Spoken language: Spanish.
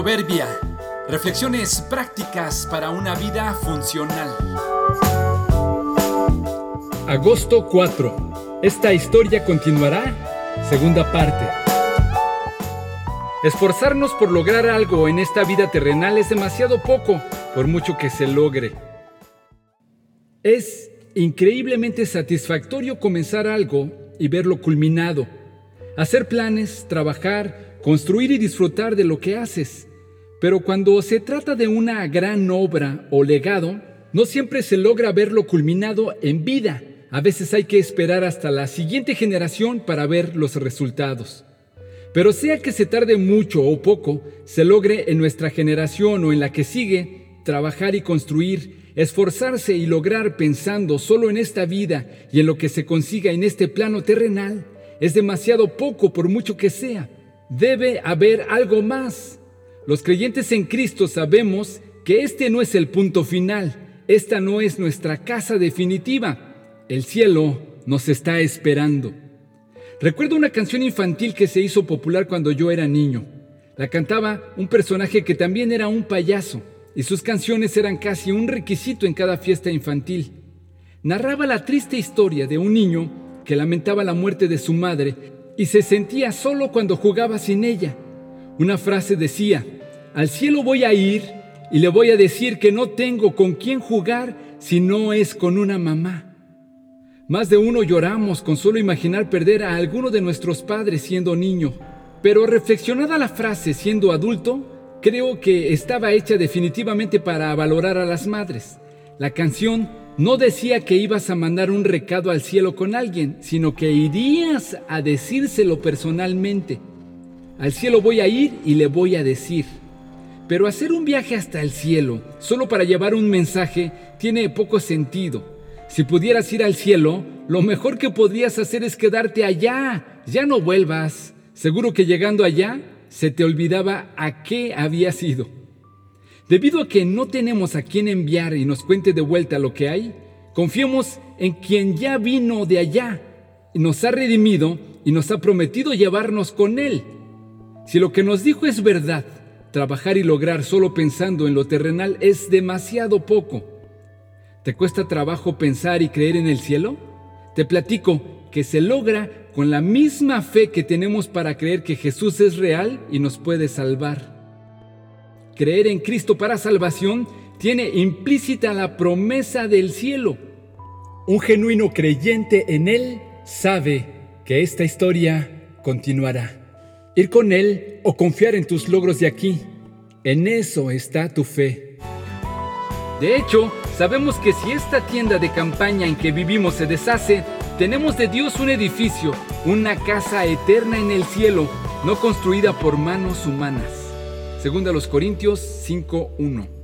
Proverbia. Reflexiones prácticas para una vida funcional. Agosto 4. ¿Esta historia continuará? Segunda parte. Esforzarnos por lograr algo en esta vida terrenal es demasiado poco, por mucho que se logre. Es increíblemente satisfactorio comenzar algo y verlo culminado. Hacer planes, trabajar, construir y disfrutar de lo que haces. Pero cuando se trata de una gran obra o legado, no siempre se logra verlo culminado en vida. A veces hay que esperar hasta la siguiente generación para ver los resultados. Pero sea que se tarde mucho o poco, se logre en nuestra generación o en la que sigue, trabajar y construir, esforzarse y lograr pensando solo en esta vida y en lo que se consiga en este plano terrenal, es demasiado poco por mucho que sea. Debe haber algo más. Los creyentes en Cristo sabemos que este no es el punto final, esta no es nuestra casa definitiva. El cielo nos está esperando. Recuerdo una canción infantil que se hizo popular cuando yo era niño. La cantaba un personaje que también era un payaso, y sus canciones eran casi un requisito en cada fiesta infantil. Narraba la triste historia de un niño que lamentaba la muerte de su madre y se sentía solo cuando jugaba sin ella. Una frase decía, al cielo voy a ir y le voy a decir que no tengo con quién jugar si no es con una mamá. Más de uno lloramos con solo imaginar perder a alguno de nuestros padres siendo niño, pero reflexionada la frase siendo adulto, creo que estaba hecha definitivamente para valorar a las madres. La canción no decía que ibas a mandar un recado al cielo con alguien, sino que irías a decírselo personalmente. Al cielo voy a ir y le voy a decir. Pero hacer un viaje hasta el cielo solo para llevar un mensaje tiene poco sentido. Si pudieras ir al cielo, lo mejor que podrías hacer es quedarte allá. Ya no vuelvas. Seguro que llegando allá se te olvidaba a qué habías ido. Debido a que no tenemos a quien enviar y nos cuente de vuelta lo que hay, confiemos en quien ya vino de allá nos ha redimido y nos ha prometido llevarnos con él. Si lo que nos dijo es verdad, trabajar y lograr solo pensando en lo terrenal es demasiado poco. ¿Te cuesta trabajo pensar y creer en el cielo? Te platico que se logra con la misma fe que tenemos para creer que Jesús es real y nos puede salvar creer en Cristo para salvación tiene implícita la promesa del cielo. Un genuino creyente en Él sabe que esta historia continuará. Ir con Él o confiar en tus logros de aquí, en eso está tu fe. De hecho, sabemos que si esta tienda de campaña en que vivimos se deshace, tenemos de Dios un edificio, una casa eterna en el cielo, no construida por manos humanas. Segunda los Corintios 5.1.